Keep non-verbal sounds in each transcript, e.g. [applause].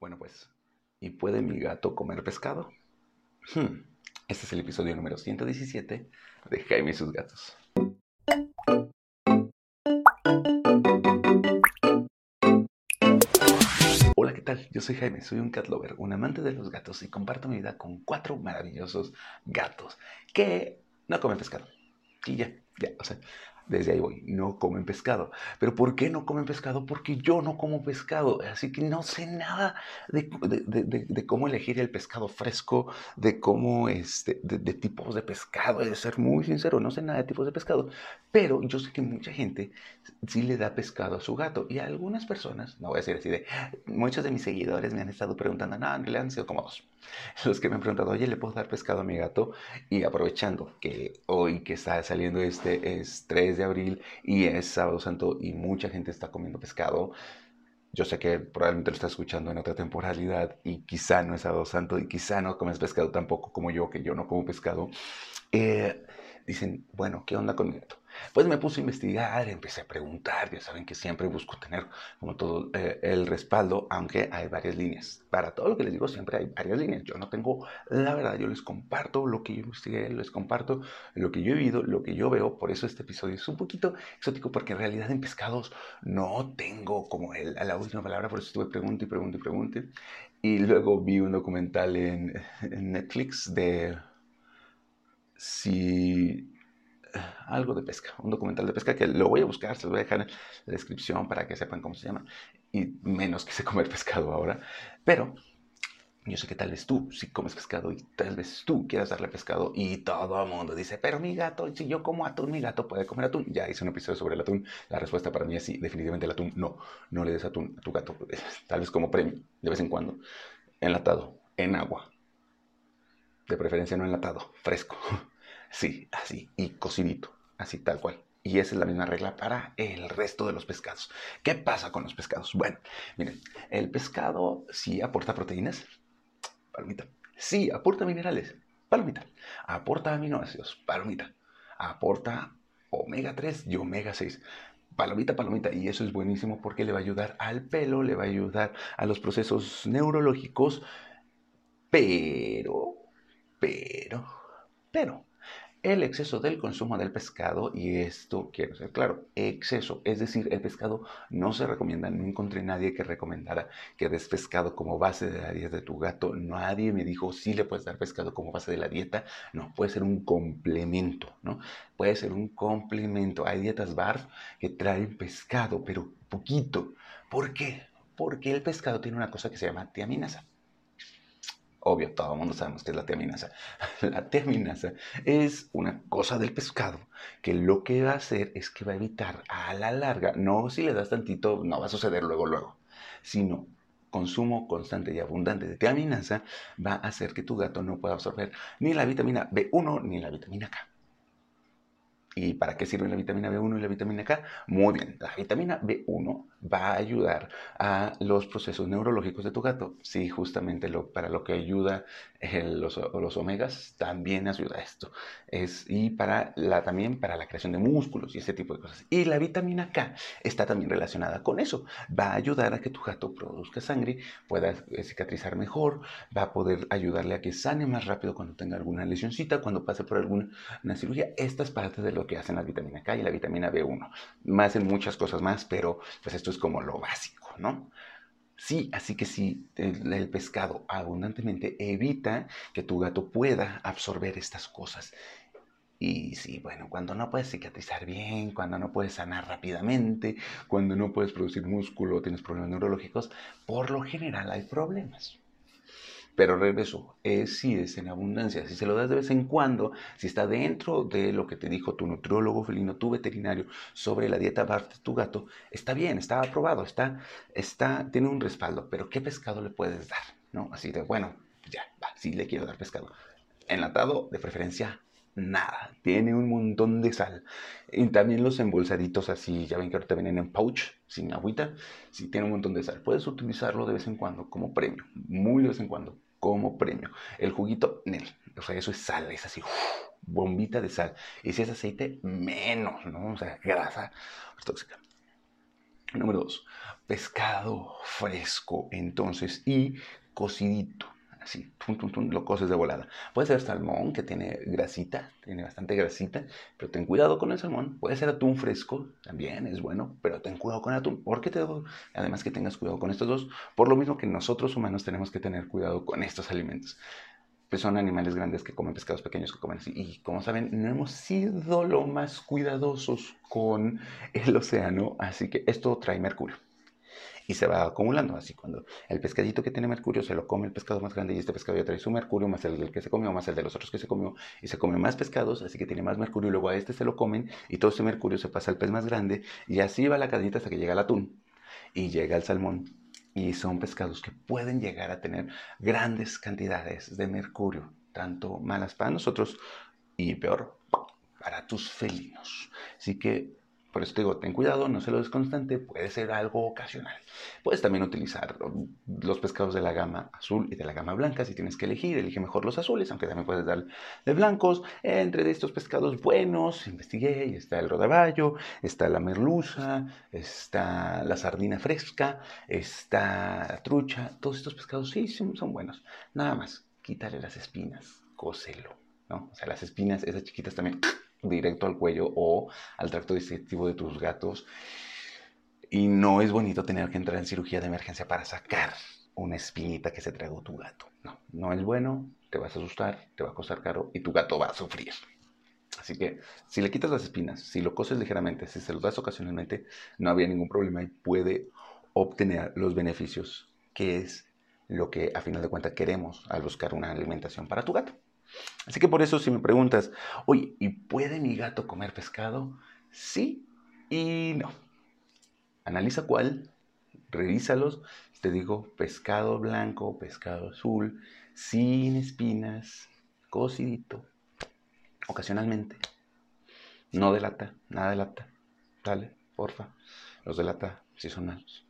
Bueno, pues, ¿y puede mi gato comer pescado? Hmm, Este es el episodio número 117 de Jaime y sus gatos. Hola, ¿qué tal? Yo soy Jaime, soy un cat lover, un amante de los gatos y comparto mi vida con cuatro maravillosos gatos que no comen pescado. Y ya, ya, o sea, desde ahí voy, no comen pescado. ¿Pero por qué no comen pescado? Porque yo no como pescado, así que no sé nada de, cómo elegir el pescado fresco, de cómo, este, de, tipos de pescado, de ser muy sincero, no sé nada de tipos de pescado, pero yo sé que mucha gente sí le da pescado a su gato y algunas personas, no voy a decir así de, muchos de mis seguidores me han estado preguntando, no, en realidad han sido como dos, [laughs] los que me han preguntado, oye, ¿le puedo dar pescado a mi gato? Y aprovechando que hoy que está saliendo este es 3 de abril y es sábado santo y mucha gente está comiendo pescado, yo sé que probablemente lo estás escuchando en otra temporalidad y quizá no es sábado santo y quizá no comes pescado tampoco como yo, que yo no como pescado. Eh, dicen, bueno, ¿qué onda con gato? Pues me puse a investigar, empecé a preguntar, ya saben que siempre busco tener como todo eh, el respaldo, aunque hay varias líneas. Para todo lo que les digo, siempre hay varias líneas. Yo no tengo la verdad, yo les comparto lo que yo investigué, les comparto lo que yo he vivido, lo que yo veo. Por eso este episodio es un poquito exótico, porque en realidad en pescados no tengo como el, la última palabra, por eso estuve pregunte y pregunte y pregunte. Y luego vi un documental en, en Netflix de si algo de pesca, un documental de pesca que lo voy a buscar, se lo voy a dejar en la descripción para que sepan cómo se llama, y menos que sé comer pescado ahora, pero yo sé que tal vez tú sí comes pescado y tal vez tú quieras darle pescado y todo el mundo dice, pero mi gato, si yo como atún, mi gato puede comer atún. Ya hice un episodio sobre el atún, la respuesta para mí es sí, definitivamente el atún, no, no le des atún a tu gato, [laughs] tal vez como premio, de vez en cuando, enlatado, en agua, de preferencia no enlatado, fresco. [laughs] Sí, así, y cocidito, así tal cual. Y esa es la misma regla para el resto de los pescados. ¿Qué pasa con los pescados? Bueno, miren, el pescado sí aporta proteínas, palomita. Sí aporta minerales, palomita. Aporta aminoácidos, palomita. Aporta omega 3 y omega 6. Palomita, palomita, y eso es buenísimo porque le va a ayudar al pelo, le va a ayudar a los procesos neurológicos, pero, pero, pero, el exceso del consumo del pescado, y esto quiero ser claro, exceso, es decir, el pescado no se recomienda, no encontré nadie que recomendara que des pescado como base de la dieta de tu gato, nadie me dijo si le puedes dar pescado como base de la dieta, no, puede ser un complemento, ¿no? Puede ser un complemento, hay dietas BARF que traen pescado, pero poquito, ¿por qué? Porque el pescado tiene una cosa que se llama tiaminasa. Obvio, todo el mundo sabemos que es la tiaminasa. [laughs] La tiaminasa es una cosa del pescado que lo que va a hacer es que va a evitar a la larga, no si le das tantito, no va a suceder luego, luego, sino consumo constante y abundante de tiaminasa va a hacer que tu gato no pueda absorber ni la vitamina B1 ni la vitamina K. ¿Y para qué sirve la vitamina B1 y la vitamina K? Muy bien, la vitamina B1 va a ayudar a los procesos neurológicos de tu gato. Sí, justamente lo, para lo que ayuda el, los, los, omegas, también ayuda a esto. Es, y para la, también para la creación de músculos y ese tipo de cosas. Y la vitamina K está también relacionada con eso. Va a ayudar a que tu gato produzca sangre, pueda cicatrizar mejor, va a poder ayudarle a que sane más rápido cuando tenga alguna lesioncita, cuando pase por alguna cirugía. Esta es parte de lo que hacen la vitamina K y la vitamina B1. Más en muchas cosas más, pero pues esto es como lo básico, ¿no? Sí, así que sí, el, el, pescado abundantemente evita que tu gato pueda absorber estas cosas. Y sí, bueno, cuando no puedes cicatrizar bien, cuando no puedes sanar rápidamente, cuando no puedes producir músculo, tienes problemas neurológicos, por lo general hay problemas. Pero regreso, es si es en abundancia, si se lo das de vez en cuando, si está dentro de lo que te dijo tu nutriólogo felino, tu veterinario, sobre la dieta BARF de tu gato, está bien, está aprobado, está, está, tiene un respaldo, pero ¿qué pescado le puedes dar? ¿No? Así de, bueno, ya, va, sí le quiero dar pescado. Enlatado, de preferencia, nada, tiene un montón de sal. Y también los embolsaditos así, ya ven que ahorita vienen en pouch, sin agüita, sí tiene un montón de sal. Puedes utilizarlo de vez en cuando como premio, muy de vez en cuando como premio. El juguito, Nel, o sea, eso es sal, es así, bombita de sal. Y si es aceite, menos, ¿no? O sea, grasa tóxica. Número dos, pescado fresco, entonces, y cocidito. Así, lo coces de volada. Puede ser salmón, que tiene grasita, tiene bastante grasita, pero ten cuidado con el salmón. Puede ser atún fresco, también es bueno, pero ten cuidado con el atún. ¿Por qué te Además que tengas cuidado con estos dos, por lo mismo que nosotros humanos tenemos que tener cuidado con estos alimentos pues son animales grandes que comen pescados pequeños que comen así. Y como saben, no hemos sido lo más cuidadosos con el océano, así que esto trae mercurio. Y se va acumulando, así cuando el pescadito que tiene mercurio se lo come el pescado más grande y este pescado ya trae su mercurio, más el del que se comió, más el de los otros que se comió, y se come más pescados, así que tiene más mercurio, y luego a este se lo comen, y todo ese mercurio se pasa al pez más grande, y así va la cadenita hasta que llega el atún, y llega el salmón, y son pescados que pueden llegar a tener grandes cantidades de mercurio, tanto malas para nosotros y peor para tus felinos. Así que por eso te digo, ten cuidado, no se lo des constante, puede ser algo ocasional. Puedes también utilizar los pescados de la gama azul y de la gama blanca. Si tienes que elegir, elige mejor los azules, aunque también puedes dar de blancos. Entre estos pescados buenos, investigué, y está el rodaballo, está la merluza, está la sardina fresca, está la trucha. Todos estos pescados sí son buenos. Nada más, quítale las espinas, cóselo. ¿no? O sea, las espinas, esas chiquitas también directo al cuello o al tracto digestivo de tus gatos. Y no es bonito tener que entrar en cirugía de emergencia para sacar una espinita que se tragó tu gato. No, no es bueno, te vas a asustar, te va a costar caro y tu gato va a sufrir. Así que si le quitas las espinas, si lo coses ligeramente, si se lo das ocasionalmente, no había ningún problema y puede obtener los beneficios, que es lo que a final de cuentas queremos al buscar una alimentación para tu gato. Así que por eso si me preguntas, oye, ¿y puede mi gato comer pescado? Sí y no. Analiza cuál, revísalos. Te digo, pescado blanco, pescado azul, sin espinas, cocidito, ocasionalmente. No de lata, nada de lata. Dale, porfa. Los de lata sí son malos.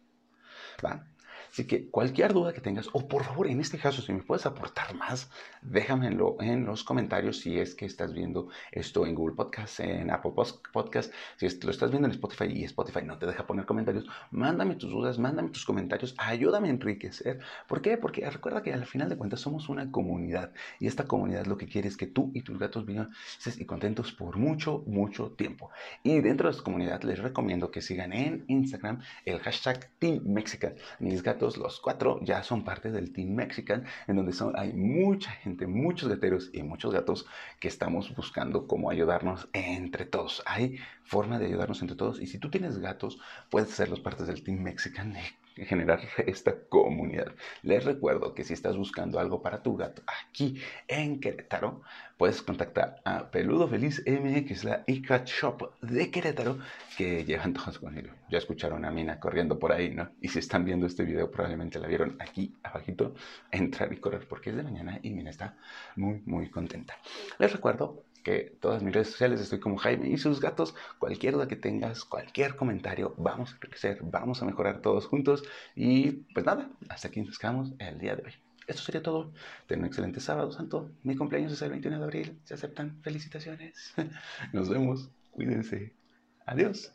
Va. Así que cualquier duda que tengas, o por favor, en este caso, si me puedes aportar más, déjamelo en los comentarios si es que estás viendo esto en Google Podcast, en Apple Podcast, si lo estás viendo en Spotify y Spotify no te deja poner comentarios, mándame tus dudas, mándame tus comentarios, ayúdame a enriquecer. ¿Por qué? Porque recuerda que al final de cuentas somos una comunidad y esta comunidad lo que quiere es que tú y tus gatos vivan y contentos por mucho, mucho tiempo. Y dentro de esta comunidad les recomiendo que sigan en Instagram el hashtag Team Mexican. Mis gatos los cuatro, ya son parte del Team Mexican, en donde son, hay mucha gente, muchos gateros y muchos gatos que estamos buscando cómo ayudarnos entre todos. Hay forma de ayudarnos entre todos y si tú tienes gatos, puedes ser los partes del Team Mexican generar [laughs] esta comunidad. Les recuerdo que si estás buscando algo para tu gato aquí en Querétaro, puedes contactar a Peludo Feliz M, que es la iCat Shop de Querétaro, que llevan todos con ellos. Ya escucharon a Mina corriendo por ahí, ¿no? Y si están viendo este video, probablemente la vieron aquí abajito, entrar y correr, porque es de mañana y Mina está muy, muy contenta. Les recuerdo que todas mis redes sociales estoy como Jaime y sus gatos. Cualquier duda que tengas, cualquier comentario, vamos a crecer, vamos a mejorar todos juntos. Y pues nada, hasta aquí nos quedamos el día de hoy. Esto sería todo. Ten un excelente sábado santo. Mi cumpleaños es el 21 de abril. Se aceptan felicitaciones. [laughs] Nos vemos. Cuídense. Adiós.